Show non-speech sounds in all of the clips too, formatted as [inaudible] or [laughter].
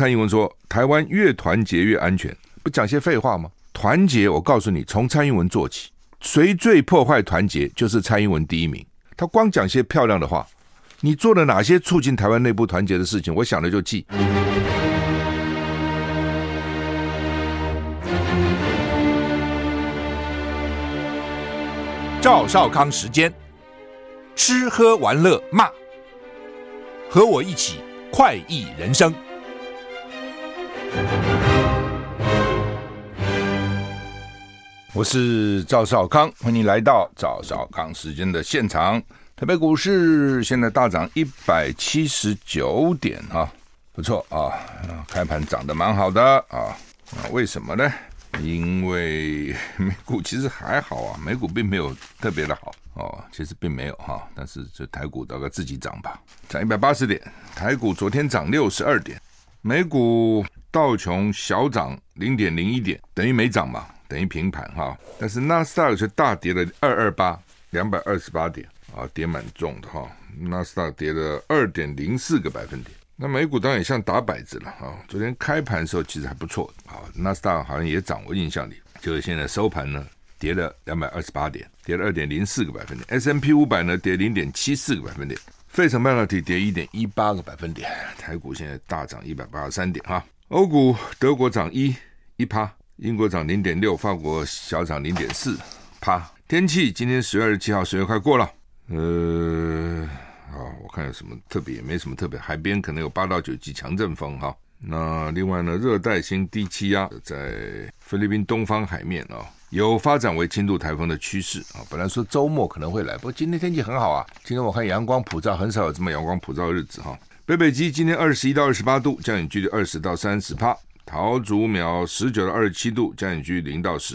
蔡英文说台湾越团结越安全，不讲些废话吗？团结，我告诉你，从蔡英文做起，谁最破坏团结，就是蔡英文第一名。他光讲些漂亮的话，你做了哪些促进台湾内部团结的事情？我想了就记。赵少康时间，吃喝玩乐骂，和我一起快意人生。我是赵少康，欢迎来到赵少康时间的现场。台北股市现在大涨一百七十九点啊，不错啊，开盘涨得蛮好的啊。那为什么呢？因为美股 [laughs] 其实还好啊，美股并没有特别的好哦，其实并没有哈，但是这台股大概自己涨吧，涨一百八十点，台股昨天涨六十二点，美股道琼小涨零点零一点，等于没涨嘛，等于平盘哈，但是纳斯达克却大跌了二二八，两百二十八点啊，跌蛮重的哈，纳斯达克跌了二点零四个百分点。那美股当然也像打摆子了啊！昨天开盘的时候其实还不错啊，纳斯达克好像也涨，我印象里就是现在收盘呢跌了两百二十八点，跌了二点零四个百分点 S M P 五百呢跌零点七四个百分点；费城半导体跌一点一八个百分点；台股现在大涨一百八十三点哈。欧股德国涨一一趴，英国涨零点六，法国小涨零点四趴。天气今天十月二十七号，十月快过了，呃。啊，我看有什么特别，也没什么特别。海边可能有八到九级强阵风哈。那另外呢，热带性低气压在菲律宾东方海面啊，有发展为轻度台风的趋势啊。本来说周末可能会来，不过今天天气很好啊。今天我看阳光普照，很少有这么阳光普照的日子哈。北北基今天二十一到二十八度，降雨距离二十到三十趴。桃竹苗十九到二十七度，降雨距离零到十。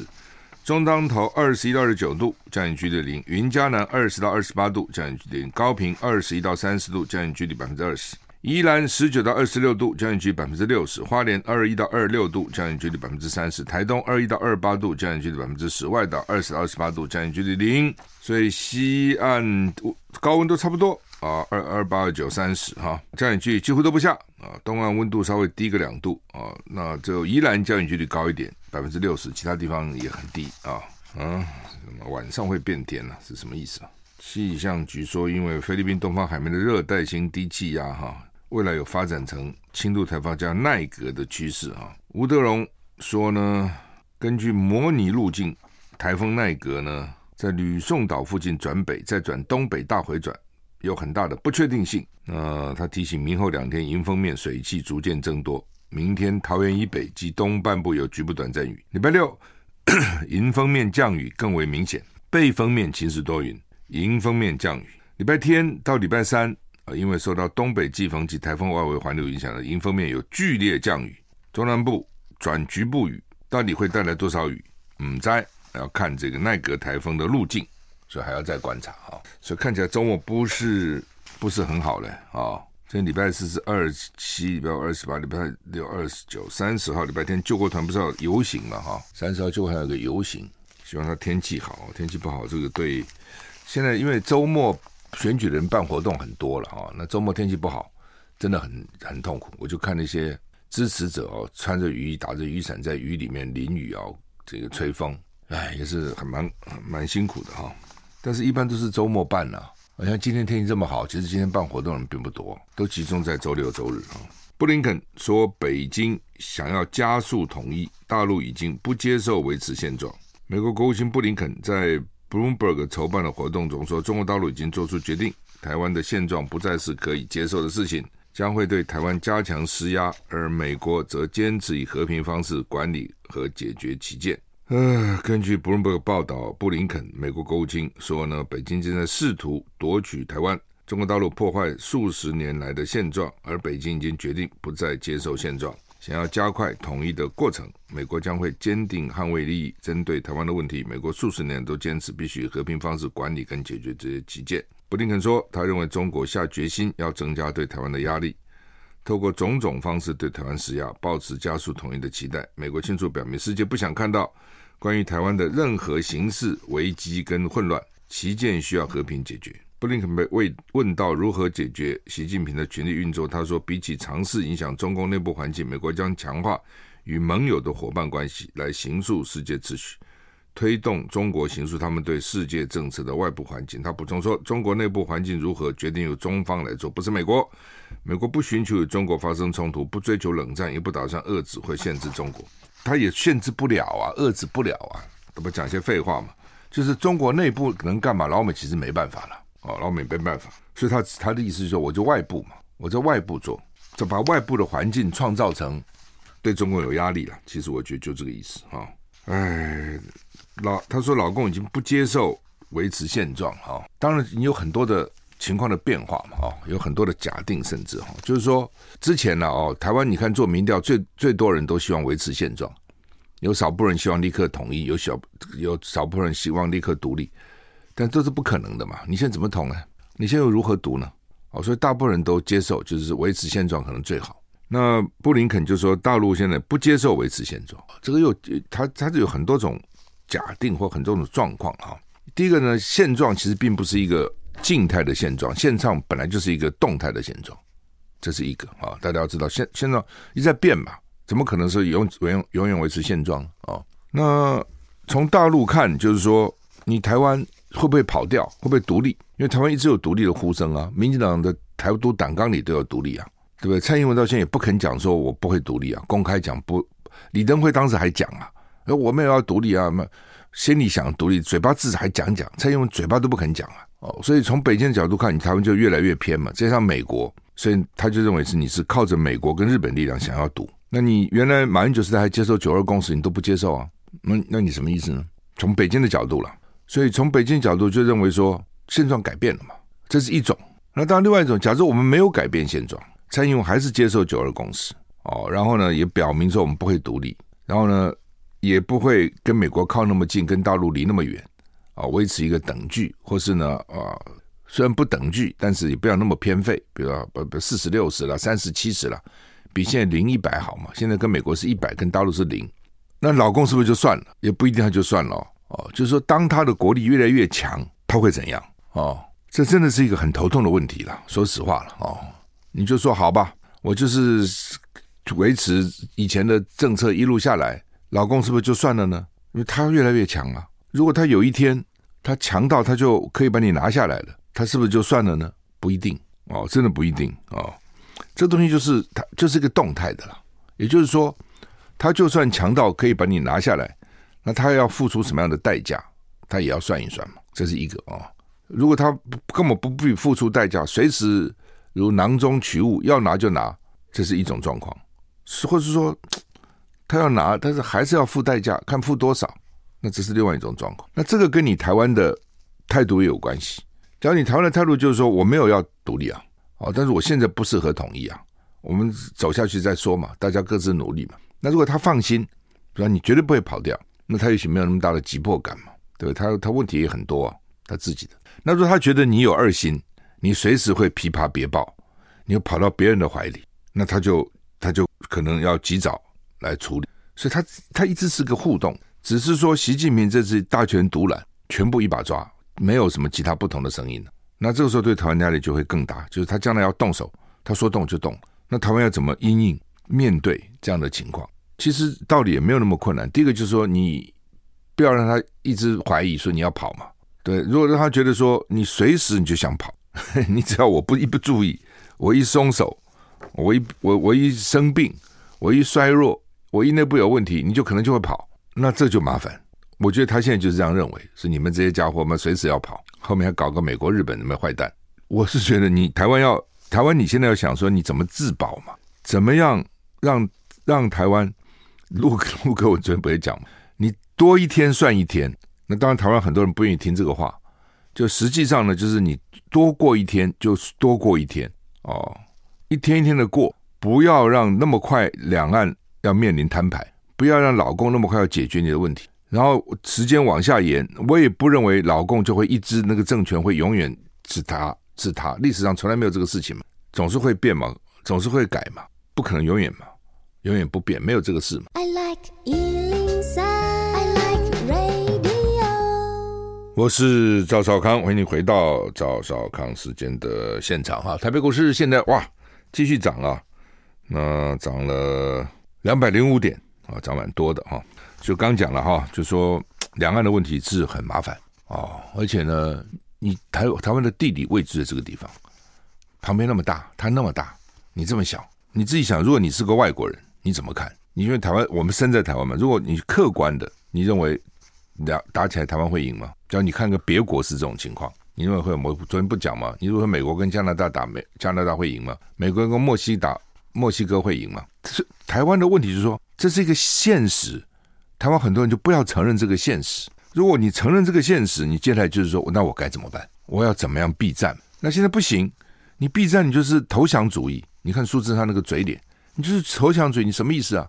中当头二十一到二十九度，降雨距离零；云嘉南二十到二十八度，降雨距离零；高平二十一到三十度，降雨距离百分之二十；宜兰十九到二十六度，降雨距离百分之六十；花莲二十一到二十六度，降雨距离百分之三十；台东二十一到二十八度，降雨距离百分之十；外岛二十到二十八度，降雨距离零。所以西岸高温都差不多。啊，二二八二九三十哈，降雨距离几乎都不下啊。东岸温度稍微低个两度啊，那只有宜兰降雨距离高一点，百分之六十，其他地方也很低啊。嗯，晚上会变天了，是什么意思啊？气象局说，因为菲律宾东方海面的热带性低气压哈，未来有发展成轻度台风加奈格的趋势啊。吴德荣说呢，根据模拟路径，台风奈格呢在吕宋岛附近转北，再转东北大回转。有很大的不确定性。呃，他提醒明后两天迎风面水汽逐渐增多，明天桃园以北及东半部有局部短暂雨。礼拜六 [clears throat] 迎风面降雨更为明显，背风面晴时多云，迎风面降雨。礼拜天到礼拜三、呃，因为受到东北季风及台风外围环流影响的迎风面有剧烈降雨，中南部转局部雨，到底会带来多少雨？嗯，在要看这个奈格台风的路径。所以还要再观察啊，所以看起来周末不是不是很好嘞啊。今天礼拜四是二十七，礼拜五二十八，礼拜六二十九，三十号礼拜天救国团不是要游行嘛哈？三十号救国还有个游行，希望他天气好，天气不好这个对。现在因为周末选举的人办活动很多了啊，那周末天气不好，真的很很痛苦。我就看那些支持者哦，穿着雨衣，打着雨伞在雨里面淋雨哦，这个吹风，哎，也是很蛮蛮辛苦的哈。但是，一般都是周末办呐、啊。好像今天天气这么好，其实今天办活动的人并不多，都集中在周六、周日。布林肯说，北京想要加速统一，大陆已经不接受维持现状。美国国务卿布林肯在 Bloomberg 筹办的活动中说，中国大陆已经做出决定，台湾的现状不再是可以接受的事情，将会对台湾加强施压，而美国则坚持以和平方式管理和解决歧见。呃，根据 Bloomberg 报道，布林肯美国国务卿说呢，北京正在试图夺取台湾，中国大陆破坏数十年来的现状，而北京已经决定不再接受现状，想要加快统一的过程。美国将会坚定捍卫利益。针对台湾的问题，美国数十年都坚持必须和平方式管理跟解决这些歧见。布林肯说，他认为中国下决心要增加对台湾的压力。透过种种方式对台湾施压，抱持加速统一的期待。美国清楚表明，世界不想看到关于台湾的任何形式危机跟混乱，旗舰需要和平解决。布林肯被问到如何解决习近平的权力运作，他说，比起尝试影响中共内部环境，美国将强化与盟友的伙伴关系，来形塑世界秩序，推动中国形塑他们对世界政策的外部环境。他补充说，中国内部环境如何决定由中方来做，不是美国。美国不寻求与中国发生冲突，不追求冷战，也不打算遏制或限制中国。他也限制不了啊，遏制不了啊，这不讲些废话嘛？就是中国内部能干嘛？老美其实没办法了。哦，老美没办法，所以他他的意思就是说，我就外部嘛，我在外部做，就把外部的环境创造成对中国有压力了。其实我觉得就这个意思啊。哎，老他说老共已经不接受维持现状哈。当然你有很多的情况的变化嘛，哦，有很多的假定，甚至哈，就是说之前呢，哦，台湾你看做民调最最多人都希望维持现状，有少部分人希望立刻统一，有小有少部分人希望立刻独立。但这是不可能的嘛？你现在怎么统呢？你现在又如何独呢？哦，所以大部分人都接受，就是维持现状可能最好。那布林肯就说，大陆现在不接受维持现状，这个又他他是有很多种假定或很多种状况哈。第一个呢，现状其实并不是一个静态的现状，现状本来就是一个动态的现状，这是一个啊。大家要知道，现现状一直在变嘛，怎么可能是永永永远维持现状啊？那从大陆看，就是说你台湾。会不会跑掉？会不会独立？因为台湾一直有独立的呼声啊，民进党的台独党纲里都有独立啊，对不对？蔡英文到现在也不肯讲说我不会独立啊，公开讲不。李登辉当时还讲啊，我们也要独立啊，那心里想独立，嘴巴至少还讲讲。蔡英文嘴巴都不肯讲啊，哦，所以从北京的角度看，你台湾就越来越偏嘛。加上美国，所以他就认为是你是靠着美国跟日本力量想要独。那你原来马英九时代还接受九二共识，你都不接受啊？那那你什么意思呢？从北京的角度了。所以从北京角度就认为说现状改变了嘛，这是一种。那当然另外一种，假设我们没有改变现状，蔡英文还是接受九二共识哦，然后呢也表明说我们不会独立，然后呢也不会跟美国靠那么近，跟大陆离那么远啊，维持一个等距，或是呢啊虽然不等距，但是也不要那么偏废，比如说不不四十六十了，三十七十了，比现在零一百好嘛？现在跟美国是一百，跟大陆是零，那老共是不是就算了？也不一定他就算了。哦，就是说，当他的国力越来越强，他会怎样？哦，这真的是一个很头痛的问题了。说实话了，哦，你就说好吧，我就是维持以前的政策一路下来，老公是不是就算了呢？因为他越来越强了。如果他有一天他强到他就可以把你拿下来了，他是不是就算了呢？不一定哦，真的不一定哦。这东西就是他就是一个动态的了。也就是说，他就算强到可以把你拿下来。那他要付出什么样的代价？他也要算一算嘛，这是一个、哦。如果他根本不必付出代价，随时如囊中取物，要拿就拿，这是一种状况；是或是说他要拿，但是还是要付代价，看付多少，那这是另外一种状况。那这个跟你台湾的态度也有关系。假如你台湾的态度就是说我没有要独立啊，哦，但是我现在不适合统一啊，我们走下去再说嘛，大家各自努力嘛。那如果他放心，比如你绝对不会跑掉。那他也许没有那么大的急迫感？嘛，对他他问题也很多啊，他自己的。那如果他觉得你有二心，你随时会琵琶别抱，你又跑到别人的怀里，那他就他就可能要及早来处理。所以他他一直是个互动，只是说习近平这次大权独揽，全部一把抓，没有什么其他不同的声音了。那这个时候对台湾压力就会更大，就是他将来要动手，他说动就动。那台湾要怎么因应面对这样的情况？其实道理也没有那么困难。第一个就是说，你不要让他一直怀疑说你要跑嘛。对，如果让他觉得说你随时你就想跑，[laughs] 你只要我不一不注意，我一松手，我一我我一生病，我一衰弱，我一内部有问题，你就可能就会跑。那这就麻烦。我觉得他现在就是这样认为，是你们这些家伙们随时要跑，后面还搞个美国、日本什么坏蛋。我是觉得你台湾要台湾，你现在要想说你怎么自保嘛？怎么样让让台湾？陆陆哥，我昨天不会讲嘛，你多一天算一天。那当然，台湾很多人不愿意听这个话。就实际上呢，就是你多过一天就是多过一天哦，一天一天的过，不要让那么快两岸要面临摊牌，不要让老共那么快要解决你的问题。然后时间往下延，我也不认为老共就会一直那个政权会永远是他是他，历史上从来没有这个事情嘛，总是会变嘛，总是会改嘛，不可能永远嘛。永远不变，没有这个事嘛。I like 103, I like radio. 我是赵少康，欢迎你回到赵少康时间的现场哈。台北股市现在哇，继续涨啊，那涨了两百零五点啊，涨蛮多的哈。就刚讲了哈，就说两岸的问题是很麻烦哦，而且呢，你台台湾的地理位置的这个地方，旁边那么大，它那么大，你这么小，你自己想，如果你是个外国人，你怎么看？你因为台湾，我们身在台湾嘛，如果你客观的，你认为两打起来台湾会赢吗？只要你看个别国是这种情况，你认为会？我昨天不讲吗？你如果美国跟加拿大打，美加拿大会赢吗？美国跟墨西打，墨西哥会赢吗？是台湾的问题，就是说这是一个现实。台湾很多人就不要承认这个现实。如果你承认这个现实，你接下来就是说，那我该怎么办？我要怎么样避战？那现在不行，你避战，你就是投降主义。你看苏贞昌那个嘴脸，你就是投降主义，你什么意思啊？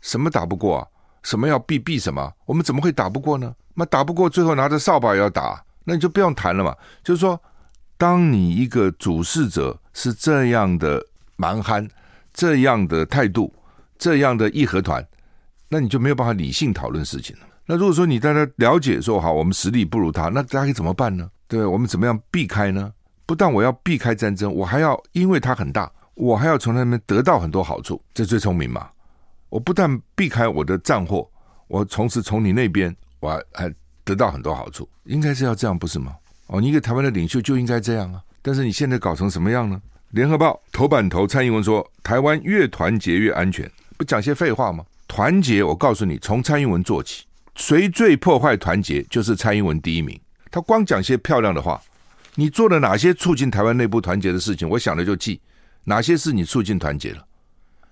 什么打不过啊？什么要避避什么？我们怎么会打不过呢？那打不过，最后拿着扫把也要打，那你就不用谈了嘛。就是说，当你一个主事者是这样的蛮憨，这样的态度，这样的义和团，那你就没有办法理性讨论事情了。那如果说你大家了解说好，我们实力不如他，那大家可以怎么办呢？对，我们怎么样避开呢？不但我要避开战争，我还要因为他很大，我还要从那边得到很多好处，这最聪明嘛。我不但避开我的战祸，我从此从你那边我还得到很多好处，应该是要这样不是吗？哦，你一个台湾的领袖就应该这样啊！但是你现在搞成什么样呢？联合报头版头蔡英文说：“台湾越团结越安全。”不讲些废话吗？团结，我告诉你，从蔡英文做起，谁最破坏团结，就是蔡英文第一名。他光讲些漂亮的话，你做了哪些促进台湾内部团结的事情？我想了就记，哪些是你促进团结了？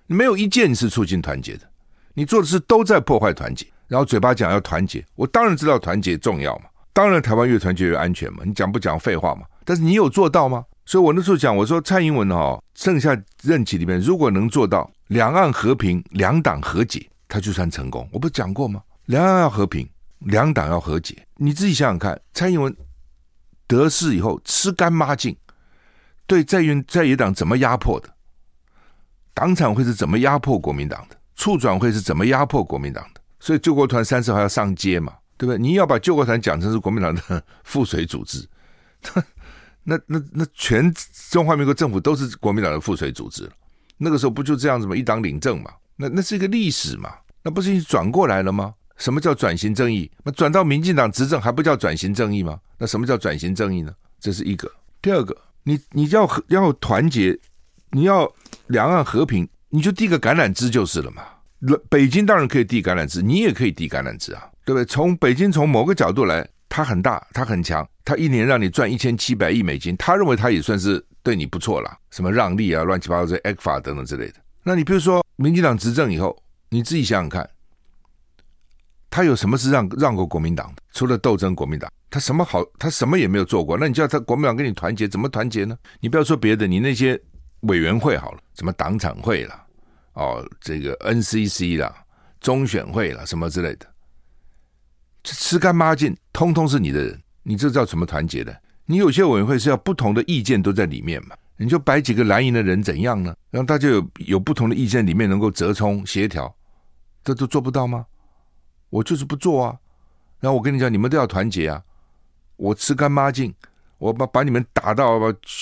没有一件是促进团结的，你做的事都在破坏团结。然后嘴巴讲要团结，我当然知道团结重要嘛，当然台湾越团结越安全嘛。你讲不讲废话嘛？但是你有做到吗？所以我那时候讲，我说蔡英文哦，剩下任期里面如果能做到两岸和平、两党和解，他就算成功。我不是讲过吗？两岸要和平，两党要和解。你自己想想看，蔡英文得势以后吃干抹净，对在野在野党怎么压迫的？党产会是怎么压迫国民党的？促转会是怎么压迫国民党的？所以救国团三十号要上街嘛，对不对？你要把救国团讲成是国民党的 [laughs] 附水组织，那那那全中华民国政府都是国民党的附属组织。那个时候不就这样子吗？一党领政嘛，那那是一个历史嘛，那不是已经转过来了吗？什么叫转型正义？那转到民进党执政还不叫转型正义吗？那什么叫转型正义呢？这是一个。第二个，你你要要团结。你要两岸和平，你就递个橄榄枝就是了嘛。北京当然可以递橄榄枝，你也可以递橄榄枝啊，对不对？从北京从某个角度来，他很大，他很强，他一年让你赚一千七百亿美金，他认为他也算是对你不错了。什么让利啊，乱七八糟这 ECFA 等等之类的。那你比如说，民进党执政以后，你自己想想看，他有什么是让让过国民党的？除了斗争国民党，他什么好？他什么也没有做过。那你叫他国民党跟你团结，怎么团结呢？你不要说别的，你那些。委员会好了，什么党产会啦，哦，这个 NCC 啦，中选会啦，什么之类的，吃干抹净，通通是你的人，你这叫什么团结的？你有些委员会是要不同的意见都在里面嘛，你就摆几个蓝营的人怎样呢？让大家有有不同的意见里面能够折冲协调，这都做不到吗？我就是不做啊。然后我跟你讲，你们都要团结啊，我吃干抹净，我把把你们打到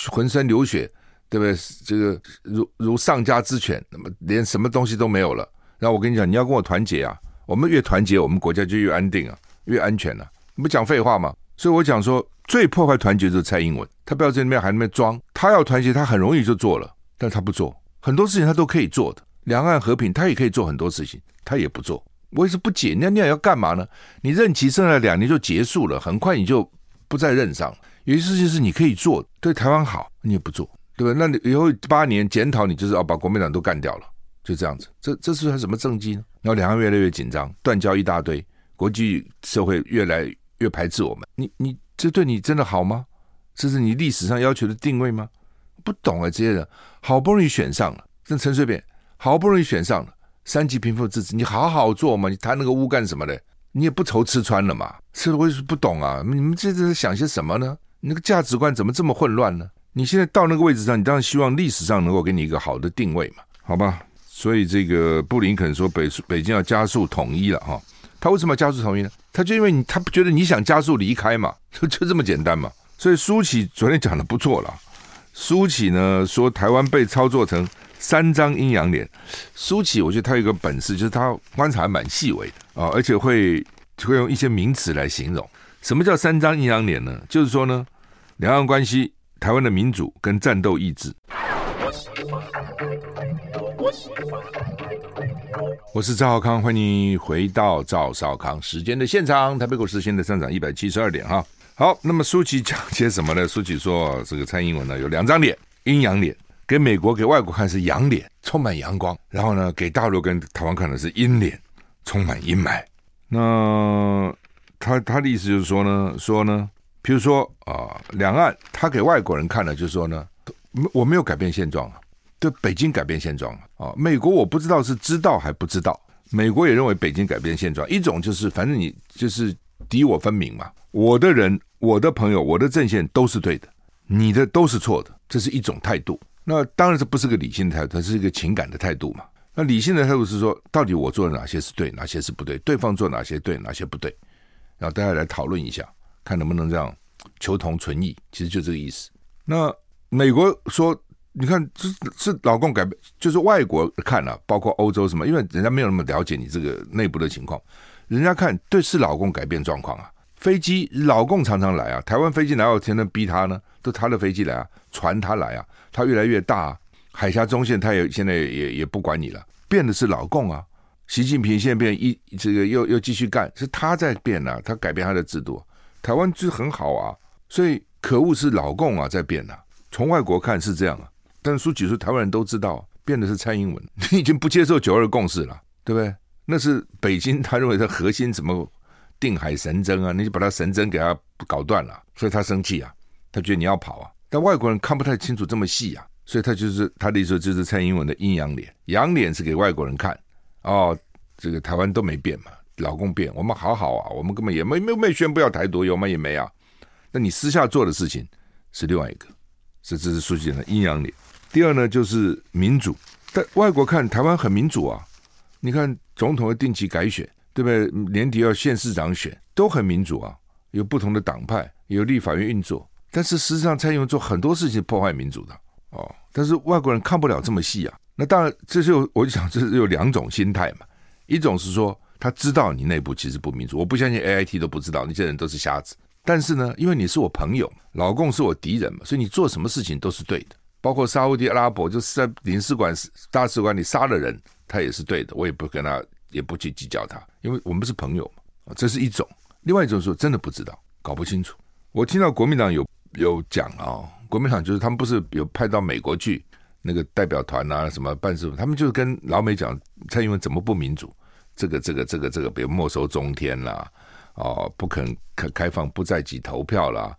浑身流血。对不对？这个如如丧家之犬，那么连什么东西都没有了。然后我跟你讲，你要跟我团结啊！我们越团结，我们国家就越安定啊，越安全啊。你不讲废话吗？所以我讲说，最破坏团结就是蔡英文。他不要在那边还那边装，他要团结，他很容易就做了，但他不做。很多事情他都可以做的，两岸和平，他也可以做很多事情，他也不做。我也是不解，那你要干嘛呢？你任期剩下两年就结束了，很快你就不在任上了。有些事情是你可以做，对台湾好，你也不做。对吧？那你以后八年检讨，你就是要把国民党都干掉了，就这样子。这这是什么政绩呢？然后两岸越来越紧张，断交一大堆，国际社会越来越排斥我们。你你这对你真的好吗？这是你历史上要求的定位吗？不懂啊，这些人好不容易选上了，像陈水扁好不容易选上了，三级贫富自治，你好好做嘛，你谈那个污干什么的？你也不愁吃穿了嘛？是我也是不懂啊，你们这是想些什么呢？你那个价值观怎么这么混乱呢？你现在到那个位置上，你当然希望历史上能够给你一个好的定位嘛，好吧？所以这个布林肯说北北京要加速统一了哈，他为什么要加速同意呢？他就因为你，他不觉得你想加速离开嘛，[laughs] 就就这么简单嘛。所以苏起昨天讲的不错了。苏起呢说台湾被操作成三张阴阳脸。苏起我觉得他有一个本事，就是他观察还蛮细微的啊，而且会会用一些名词来形容。什么叫三张阴阳脸呢？就是说呢，两岸关系、台湾的民主跟战斗意志。我我是赵少康，欢迎回到赵少康时间的现场。台北股市现在上涨一百七十二点哈。好，那么舒淇讲些什么呢？舒淇说，这个蔡英文呢有两张脸，阴阳脸，给美国给外国看是阳脸，充满阳光；然后呢，给大陆跟台湾看的是阴脸，充满阴霾。那他他的意思就是说呢，说呢，比如说啊、两岸他给外国人看的就是说呢，我没有改变现状。对北京改变现状啊！美国我不知道是知道还不知道。美国也认为北京改变现状，一种就是反正你就是敌我分明嘛。我的人、我的朋友、我的阵线都是对的，你的都是错的，这是一种态度。那当然这不是个理性的态度，它是一个情感的态度嘛。那理性的态度是说，到底我做的哪些是对，哪些是不对？对方做哪些对，哪些不对？然后大家来讨论一下，看能不能这样求同存异。其实就这个意思。那美国说。你看，这是老共改变，就是外国看了、啊，包括欧洲什么，因为人家没有那么了解你这个内部的情况，人家看对是老共改变状况啊。飞机老共常常来啊，台湾飞机哪有天天逼他呢？都他的飞机来啊，船他来啊，他越来越大、啊，海峡中线他也现在也也不管你了，变的是老共啊。习近平现在变一这个又又继续干，是他在变啊，他改变他的制度，台湾就是很好啊，所以可恶是老共啊在变啊，从外国看是这样啊。但是苏起说，台湾人都知道，变的是蔡英文，你 [laughs] 已经不接受九二共识了，对不对？那是北京他认为的核心，什么定海神针啊，你就把他神针给他搞断了，所以他生气啊，他觉得你要跑啊。但外国人看不太清楚这么细啊，所以他就是他的意思就是蔡英文的阴阳脸，阳脸是给外国人看哦，这个台湾都没变嘛，老公变，我们好好啊，我们根本也没没没宣布要台独，有吗？也没啊。那你私下做的事情是另外一个，是这是苏起的阴阳脸。第二呢，就是民主，在外国看台湾很民主啊。你看总统要定期改选，对不对？年底要县市长选，都很民主啊。有不同的党派，有立法院运作，但是实际上蔡英文做很多事情破坏民主的哦。但是外国人看不了这么细啊。那当然，这就我就想，这是有两种心态嘛。一种是说他知道你内部其实不民主，我不相信 AIT 都不知道，那些人都是瞎子。但是呢，因为你是我朋友，老共是我敌人嘛，所以你做什么事情都是对的。包括沙乌地阿拉伯，就是在领事馆、大使馆里杀了人，他也是对的，我也不跟他，也不去计较他，因为我们是朋友嘛。这是一种，另外一种说真的不知道，搞不清楚。我听到国民党有有讲啊、哦，国民党就是他们不是有派到美国去那个代表团啊，什么办事，他们就是跟老美讲蔡英文怎么不民主，这个这个这个这个，比如没收中天啦，哦，不肯开开放不在籍投票啦，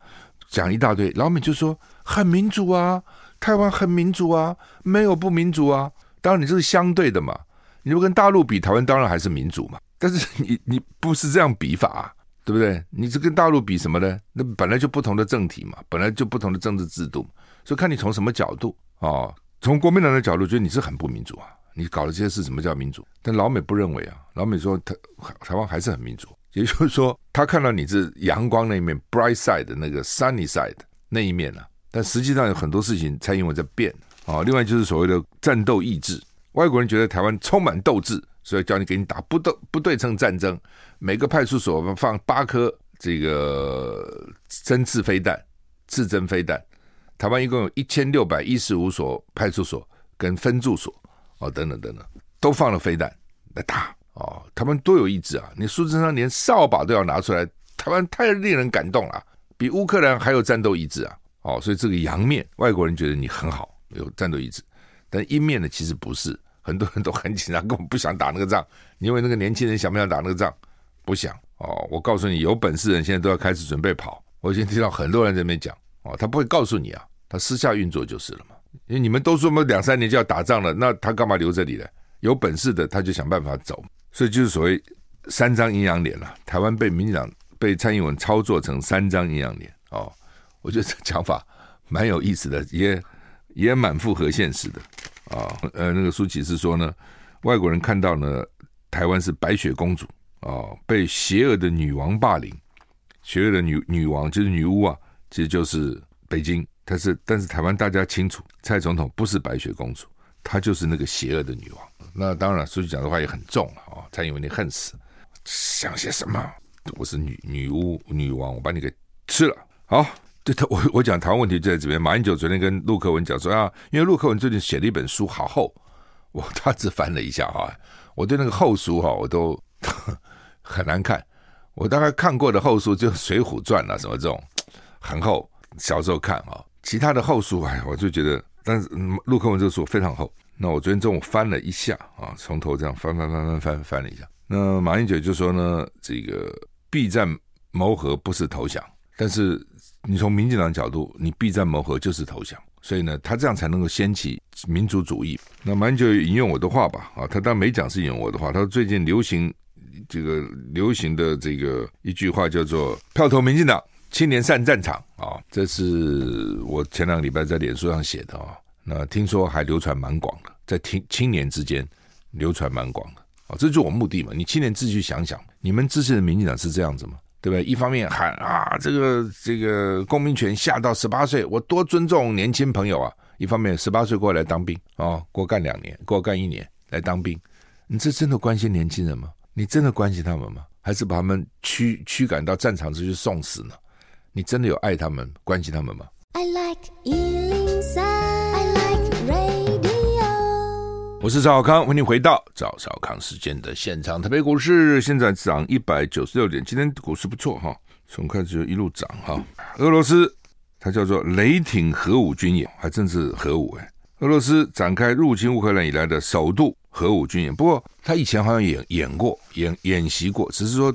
讲一大堆，老美就说很民主啊。台湾很民主啊，没有不民主啊。当然你这是相对的嘛，你如果跟大陆比，台湾当然还是民主嘛。但是你你不是这样比法啊，对不对？你是跟大陆比什么呢？那本来就不同的政体嘛，本来就不同的政治制度，所以看你从什么角度哦。从国民党的角度，觉得你是很不民主啊，你搞的这些事，什么叫民主？但老美不认为啊，老美说台台湾还是很民主，也就是说，他看到你是阳光那一面，bright side 的那个 sunny side 那一面呢、啊。但实际上有很多事情，蔡英文在变啊。另外就是所谓的战斗意志，外国人觉得台湾充满斗志，所以叫你给你打不斗不对称战争，每个派出所放八颗这个针刺飞弹、刺针飞弹。台湾一共有一千六百一十五所派出所跟分驻所哦，等等等等，都放了飞弹来打哦。他们多有意志啊！你苏贞昌连扫把都要拿出来，台湾太令人感动了，比乌克兰还有战斗意志啊！哦，所以这个阳面，外国人觉得你很好，有战斗意志，但阴面呢，其实不是，很多人都很紧张，根本不想打那个仗。你认为那个年轻人想不想打那个仗？不想。哦，我告诉你，有本事的人现在都要开始准备跑。我已经听到很多人在那边讲，哦，他不会告诉你啊，他私下运作就是了嘛。因为你们都说嘛两三年就要打仗了，那他干嘛留这里呢？有本事的他就想办法走。所以就是所谓三张阴阳脸了。台湾被民进党被蔡英文操作成三张阴阳脸哦。我觉得这讲法蛮有意思的，也也蛮符合现实的啊。呃，那个舒淇是说呢，外国人看到呢，台湾是白雪公主啊，被邪恶的女王霸凌，邪恶的女女王就是女巫啊，其实就是北京。但是但是台湾大家清楚，蔡总统不是白雪公主，她就是那个邪恶的女王。那当然，舒淇讲的话也很重了啊、蔡英文你恨死，想些什么？我是女女巫女王，我把你给吃了。好，对他我我讲台湾问题就在这边。马英九昨天跟陆克文讲说啊，因为陆克文最近写了一本书，好厚，我大致翻了一下哈，我对那个厚书哈，我都 [laughs] 很难看。我大概看过的厚书就《水浒传》啊，什么这种很厚，小时候看啊，其他的厚书哎，我就觉得，但是陆克文这个书非常厚。那我昨天中午翻了一下啊，从头这样翻翻翻翻翻翻了一下。那马英九就说呢，这个避战谋和不是投降，但是你从民进党角度，你避战谋和就是投降，所以呢，他这样才能够掀起民族主义。那蛮久引用我的话吧，啊，他当然没讲是引用我的话，他说最近流行这个流行的这个一句话叫做“票投民进党，青年上战场”啊，这是我前两个礼拜在脸书上写的啊。那听说还流传蛮广的，在青青年之间流传蛮广的啊，这就是我目的嘛。你青年自己去想想，你们支持的民进党是这样子吗？对不对？一方面喊啊，这个这个公民权下到十八岁，我多尊重年轻朋友啊。一方面十八岁过来当兵啊，过干两年，过干一年来当兵，你这真的关心年轻人吗？你真的关心他们吗？还是把他们驱驱赶到战场上去送死呢？你真的有爱他们、关心他们吗？I like 我是赵小康，欢迎回到赵小康时间的现场。台北股市现在涨一百九十六点，今天股市不错哈，从开始就一路涨哈。俄罗斯它叫做雷霆核武军演，还真是核武哎。俄罗斯展开入侵乌克兰以来的首度核武军演，不过他以前好像演演过演演习过，只是说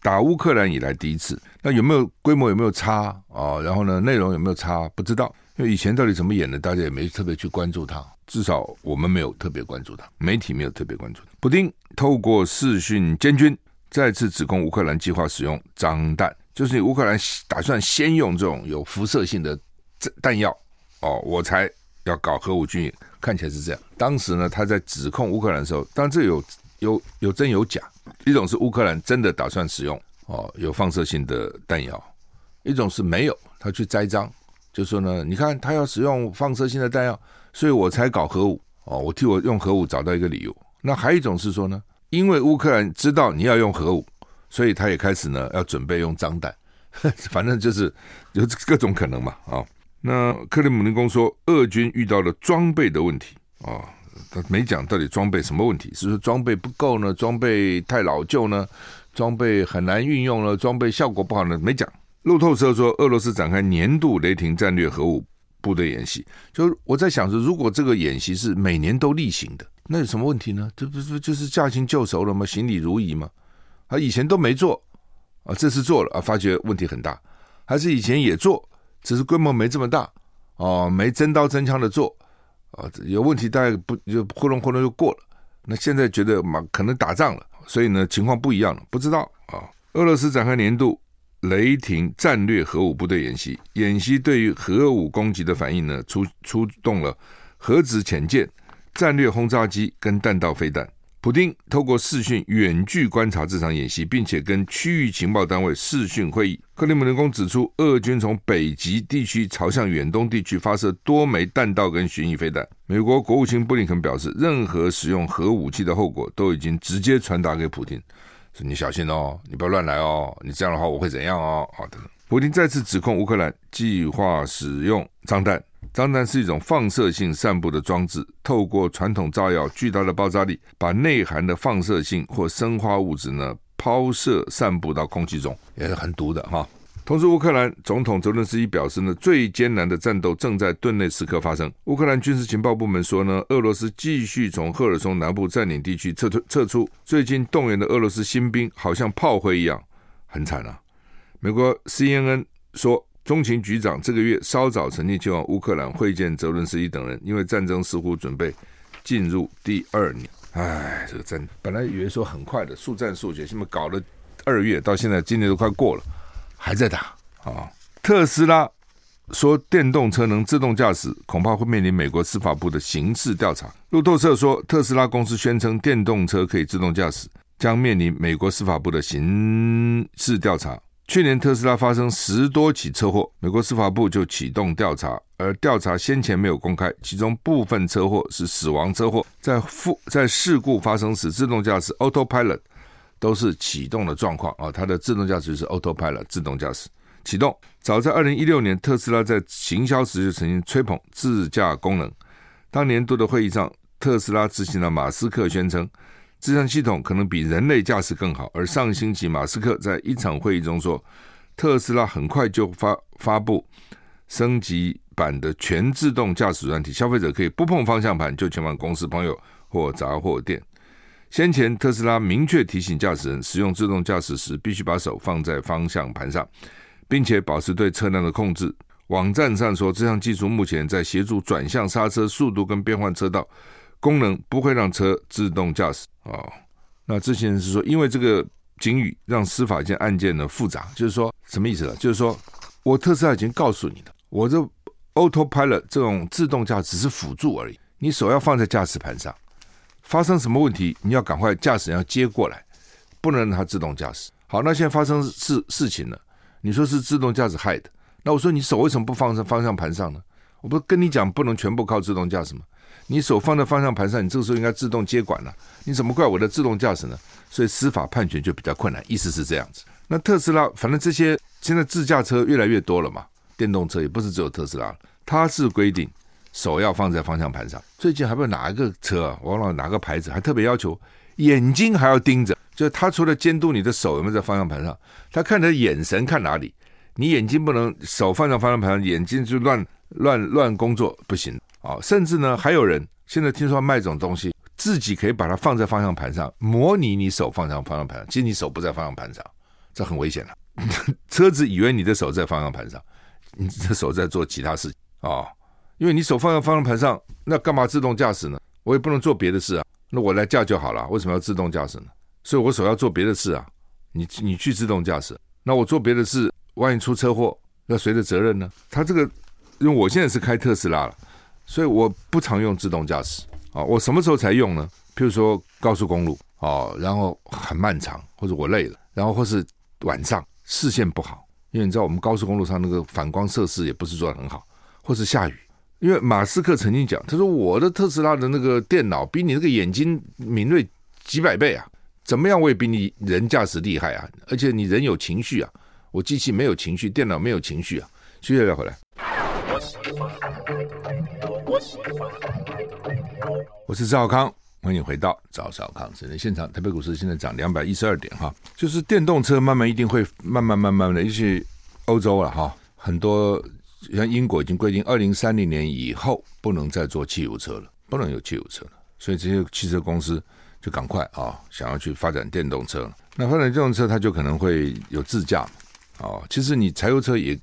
打乌克兰以来第一次。那有没有规模有没有差啊？然后呢，内容有没有差？不知道，因为以前到底怎么演的，大家也没特别去关注他。至少我们没有特别关注他，媒体没有特别关注他。布丁透过视讯监军，再次指控乌克兰计划使用脏弹，就是乌克兰打算先用这种有辐射性的弹药哦，我才要搞核武军演，看起来是这样。当时呢，他在指控乌克兰的时候，当然这有有有真有假，一种是乌克兰真的打算使用哦有放射性的弹药，一种是没有，他去栽赃，就说呢，你看他要使用放射性的弹药。所以我才搞核武哦，我替我用核武找到一个理由。那还有一种是说呢，因为乌克兰知道你要用核武，所以他也开始呢要准备用脏弹，[laughs] 反正就是有各种可能嘛啊、哦。那克里姆林宫说，俄军遇到了装备的问题啊、哦，他没讲到底装备什么问题，是说装备不够呢，装备太老旧呢，装备很难运用了，装备效果不好呢，没讲。路透社说，俄罗斯展开年度雷霆战略核武。部队演习，就我在想说，如果这个演习是每年都例行的，那有什么问题呢？这不是就是驾轻就熟了吗？行礼如仪吗？啊，以前都没做啊，这次做了啊，发觉问题很大，还是以前也做，只是规模没这么大哦，没真刀真枪的做啊，有问题大概不就呼隆呼隆就过了。那现在觉得嘛，可能打仗了，所以呢情况不一样了，不知道啊。俄罗斯展开年度。雷霆战略核武部队演习，演习对于核武攻击的反应呢，出出动了核子潜舰、战略轰炸机跟弹道飞弹。普丁透过视讯远距观察这场演习，并且跟区域情报单位视讯会议。克里姆林宫指出，俄军从北极地区朝向远东地区发射多枚弹道跟巡弋飞弹。美国国务卿布林肯表示，任何使用核武器的后果都已经直接传达给普丁。说你小心哦，你不要乱来哦，你这样的话我会怎样哦？好的，普京再次指控乌克兰计划使用脏弹，脏弹是一种放射性散布的装置，透过传统炸药巨大的爆炸力，把内含的放射性或生化物质呢抛射散布到空气中，也是很毒的哈。同时，乌克兰总统泽伦斯基表示呢，最艰难的战斗正在顿内茨克发生。乌克兰军事情报部门说呢，俄罗斯继续从赫尔松南部占领地区撤退撤出。最近动员的俄罗斯新兵好像炮灰一样，很惨啊。美国 CNN 说，中情局长这个月稍早曾经前往乌克兰会见泽伦斯基等人，因为战争似乎准备进入第二年。唉，这个战本来以为说很快的速战速决，现在搞了二月，到现在今年都快过了。还在打啊、特斯拉说电动车能自动驾驶，恐怕会面临美国司法部的刑事调查。路透社说，特斯拉公司宣称电动车可以自动驾驶，将面临美国司法部的刑事调查。去年特斯拉发生十多起车祸，美国司法部就启动调查，而调查先前没有公开，其中部分车祸是死亡车祸，在负在事故发生时，自动驾驶 Autopilot 都是启动的状况啊，它的自动驾驶是 Autopilot 自动驾驶启动。早在二零一六年，特斯拉在行销时就曾经吹捧自驾功能，当年度的会议上，特斯拉执行长马斯克宣称。这项系统可能比人类驾驶更好，而上星期马斯克在一场会议中说，特斯拉很快就发发布升级版的全自动驾驶软体，消费者可以不碰方向盘就前往公司、朋友或杂货店。先前特斯拉明确提醒驾驶人使用自动驾驶时，必须把手放在方向盘上，并且保持对车辆的控制。网站上说，这项技术目前在协助转向、刹车、速度跟变换车道。功能不会让车自动驾驶哦。那之前是说，因为这个警语让司法件案件呢复杂，就是说什么意思呢？就是说我特斯拉已经告诉你了，我这 Autopilot 这种自动驾驶只是辅助而已，你手要放在驾驶盘上，发生什么问题你要赶快驾驶人要接过来，不能让它自动驾驶。好，那现在发生事事情了，你说是自动驾驶害的，那我说你手为什么不放在方向盘上呢？我不是跟你讲不能全部靠自动驾驶吗？你手放在方向盘上，你这个时候应该自动接管了。你怎么怪我的自动驾驶呢？所以司法判决就比较困难。意思是这样子。那特斯拉，反正这些现在自驾车越来越多了嘛，电动车也不是只有特斯拉，它是规定手要放在方向盘上。最近还不知道哪一个车啊，忘了哪个牌子，还特别要求眼睛还要盯着，就是他除了监督你的手有没有在方向盘上，他看你的眼神看哪里。你眼睛不能手放在方向盘上，眼睛就乱乱乱工作不行。啊，甚至呢，还有人现在听说卖这种东西，自己可以把它放在方向盘上，模拟你手放在方向盘上，其实你手不在方向盘上，这很危险的。[laughs] 车子以为你的手在方向盘上，你的手在做其他事情啊，因为你手放在方向盘上，那干嘛自动驾驶呢？我也不能做别的事啊，那我来驾就好了，为什么要自动驾驶呢？所以我手要做别的事啊，你你去自动驾驶，那我做别的事，万一出车祸，要谁的责任呢？他这个，因为我现在是开特斯拉了。所以我不常用自动驾驶啊，我什么时候才用呢？譬如说高速公路啊，然后很漫长，或者我累了，然后或是晚上视线不好，因为你知道我们高速公路上那个反光设施也不是做得很好，或是下雨。因为马斯克曾经讲，他说我的特斯拉的那个电脑比你那个眼睛敏锐几百倍啊，怎么样我也比你人驾驶厉害啊，而且你人有情绪啊，我机器没有情绪，电脑没有情绪啊。接下来回来。我是赵康，欢迎回到赵少康新闻现场。台北股市现在涨两百一十二点哈，就是电动车慢慢一定会慢慢慢慢的，尤其欧洲了哈，很多像英国已经规定，二零三零年以后不能再做汽油车了，不能有汽油车了，所以这些汽车公司就赶快啊，想要去发展电动车。那发展电动车，它就可能会有自驾哦。其实你柴油车也。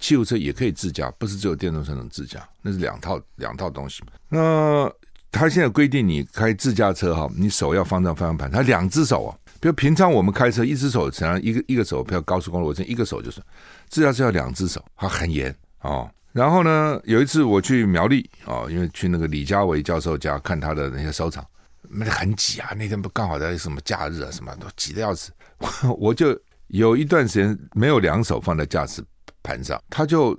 汽油车也可以自驾，不是只有电动车能自驾，那是两套两套东西。那他现在规定你开自驾车哈，你手要放上方向盘，他两只手啊，比如平常我们开车一只手，只要一个一个手，比如高速公路，我这一个手就是，自驾车要两只手，他很严哦。然后呢，有一次我去苗栗哦，因为去那个李家维教授家看他的那些收藏，那很挤啊，那天不刚好在什么假日啊，什么都挤得要死，[laughs] 我就有一段时间没有两手放在驾驶。盘上，他就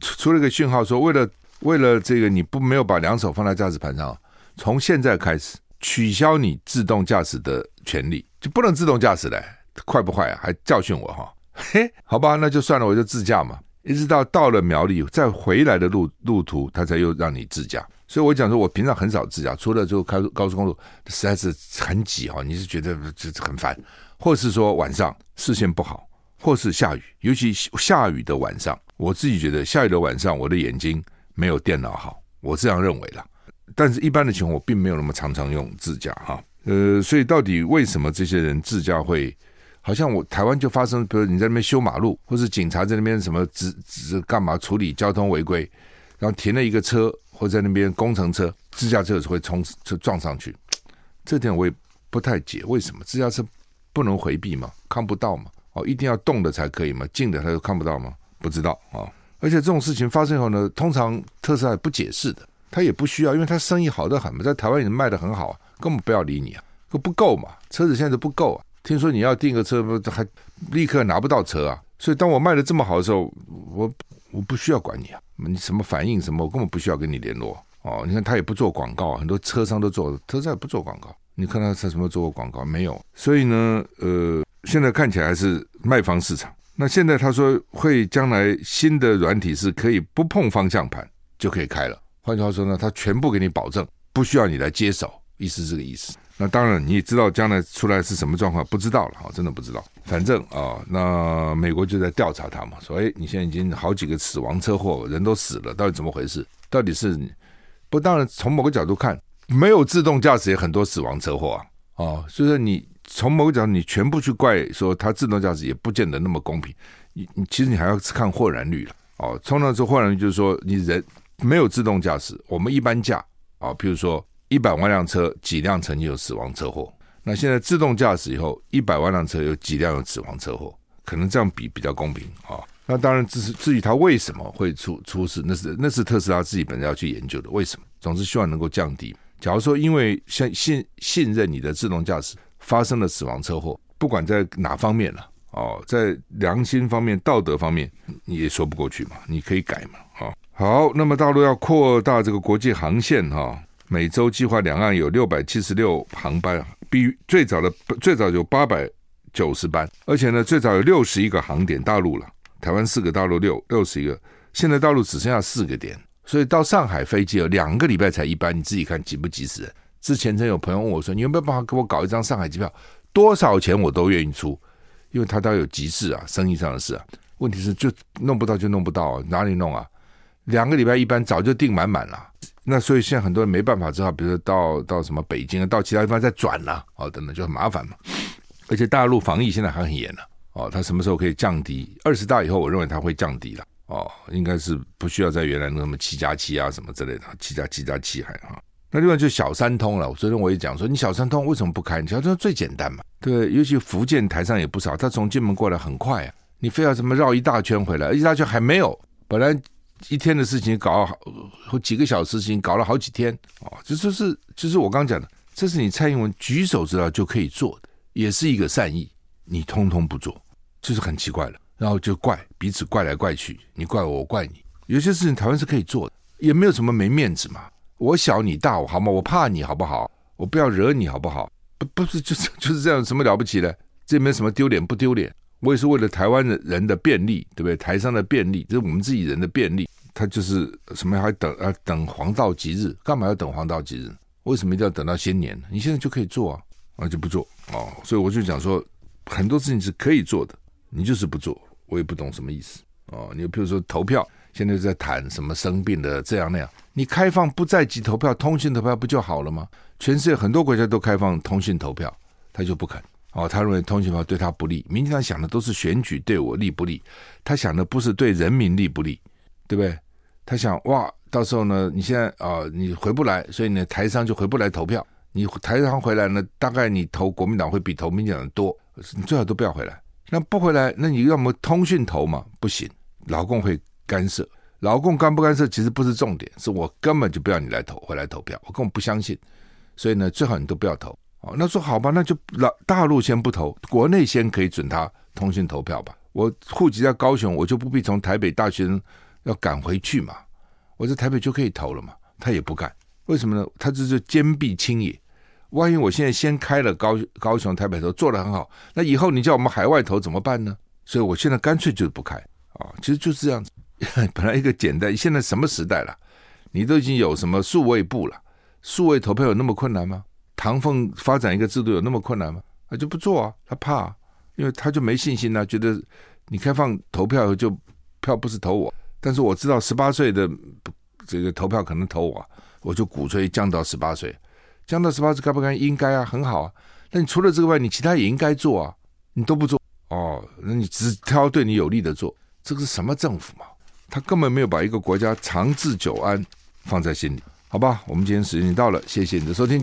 出了个讯号，说为了为了这个你不没有把两手放在驾驶盘上，从现在开始取消你自动驾驶的权利，就不能自动驾驶了，快不快啊？还教训我哈，[laughs] 嘿，好吧，那就算了，我就自驾嘛。一直到到了苗栗再回来的路路途，他才又让你自驾。所以我讲说，我平常很少自驾，除了就开高速公路实在是很挤哈，你是觉得这很烦，或是说晚上视线不好。或是下雨，尤其下雨的晚上，我自己觉得下雨的晚上，我的眼睛没有电脑好，我这样认为啦。但是，一般的情况，我并没有那么常常用自驾哈。呃，所以到底为什么这些人自驾会？好像我台湾就发生，比如你在那边修马路，或是警察在那边什么只只干嘛处理交通违规，然后停了一个车，或在那边工程车，自驾车有时会冲就撞上去。这点我也不太解，为什么自驾车不能回避吗？看不到吗？哦，一定要动的才可以吗？静的他就看不到吗？不知道啊、而且这种事情发生以后呢，通常特斯拉不解释的，他也不需要，因为他生意好得很嘛，在台湾也卖得很好啊，根本不要理你啊。不够嘛，车子现在都不够啊。听说你要订个车，不还立刻拿不到车啊？所以当我卖的这么好的时候，我我不需要管你啊，你什么反应什么，我根本不需要跟你联络哦。你看他也不做广告，很多车商都做，车商也不做广告。你看他在什么做过广告没有？所以呢，呃，现在看起来是卖方市场。那现在他说会将来新的软体是可以不碰方向盘就可以开了。换句话说呢，他全部给你保证，不需要你来接手，意思这个意思。那当然，你也知道将来出来是什么状况，不知道了哈，真的不知道。反正啊、那美国就在调查他嘛，说哎，你现在已经好几个死亡车祸，人都死了，到底怎么回事？到底是不？当然，从某个角度看，没有自动驾驶也很多死亡车祸啊，哦，所以说你从某个角度，你全部去怪说它自动驾驶也不见得那么公平。你你其实你还要看豁然率了哦。通常说豁然率就是说你人没有自动驾驶，我们一般驾啊、哦，譬如说。一百万辆车，几辆曾经有死亡车祸？那现在自动驾驶以后，一百万辆车有几辆有死亡车祸？可能这样比比较公平啊、那当然，至是至于它为什么会出出事，那是那是特斯拉自己本身要去研究的。为什么？总之希望能够降低。假如说因为信信信任你的自动驾驶发生了死亡车祸，不管在哪方面了哦，在良心方面、道德方面，你也说不过去嘛。你可以改嘛。啊、哦，好，那么大陆要扩大这个国际航线哈。每周计划两岸有六百七十六航班，比最早的最早有八百九十班，而且呢，最早有六十一个航点，大陆了，台湾四个，大陆六六十一个，现在大陆只剩下四个点，所以到上海飞机有两个礼拜才一班，你自己看急不急死？之前曾有朋友问我说：“你有没有办法给我搞一张上海机票？多少钱我都愿意出，因为他都有急事啊，生意上的事啊。问题是就弄不到就弄不到，哪里弄啊？两个礼拜一班早就订满满了。”那所以现在很多人没办法，只好比如说到到什么北京啊，到其他地方再转呐，哦，等等就很麻烦嘛。而且大陆防疫现在还很严呢，哦，它什么时候可以降低？二十大以后，我认为它会降低了，哦，应该是不需要在原来那么七加七啊什么之类的，七加七加七还哈。那另外就小三通了，昨天我也讲说，你小三通为什么不开？你小三通最简单嘛，对，尤其福建台上也不少，他从金门过来很快啊，你非要什么绕一大圈回来，一大圈还没有，本来。一天的事情搞好，或几个小时事情搞了好几天哦，就就是就是我刚讲的，这是你蔡英文举手之劳就可以做的，也是一个善意，你通通不做，就是很奇怪了。然后就怪彼此怪来怪去，你怪我，我怪你。有些事情台湾是可以做的，也没有什么没面子嘛。我小你大，我好吗？我怕你好不好？我不要惹你好不好？不不是就是就是这样，什么了不起的？这没什么丢脸不丢脸。我也是为了台湾的人的便利，对不对？台商的便利，这是我们自己人的便利。他就是什么还等啊？等黄道吉日，干嘛要等黄道吉日？为什么一定要等到新年？你现在就可以做啊，啊就不做哦。所以我就讲说，很多事情是可以做的，你就是不做，我也不懂什么意思哦。你比如说投票，现在在谈什么生病的这样那样，你开放不在籍投票、通讯投票不就好了吗？全世界很多国家都开放通讯投票，他就不肯。哦，他认为通讯法对他不利。民进党想的都是选举对我利不利，他想的不是对人民利不利，对不对？他想哇，到时候呢，你现在啊、你回不来，所以呢，台商就回不来投票。你台商回来呢，大概你投国民党会比投民进党多，你最好都不要回来。那不回来，那你要么通讯投嘛？不行，老共会干涉。老共干不干涉其实不是重点，是我根本就不要你来投，回来投票，我根本不相信。所以呢，最好你都不要投。哦，那说好吧，那就老大陆先不投，国内先可以准他通讯投票吧。我户籍在高雄，我就不必从台北大学生要赶回去嘛，我在台北就可以投了嘛。他也不干，为什么呢？他这是坚壁清野。万一我现在先开了高高雄、台北投，做得很好，那以后你叫我们海外投怎么办呢？所以我现在干脆就是不开啊。其实就是这样子，[laughs] 本来一个简单，现在什么时代了？你都已经有什么数位部了？数位投票有那么困难吗？唐凤发展一个制度有那么困难吗？他就不做啊，他怕啊，因为他就没信心啊，觉得你开放投票就票不是投我，但是我知道十八岁的这个投票可能投我，我就鼓吹降到十八岁，降到十八岁该不该？应该啊，很好啊。那你除了这个外，你其他也应该做啊，你都不做哦，那你只挑对你有利的做，这个是什么政府嘛？他根本没有把一个国家长治久安放在心里，好吧？我们今天时间已经到了，谢谢你的收听。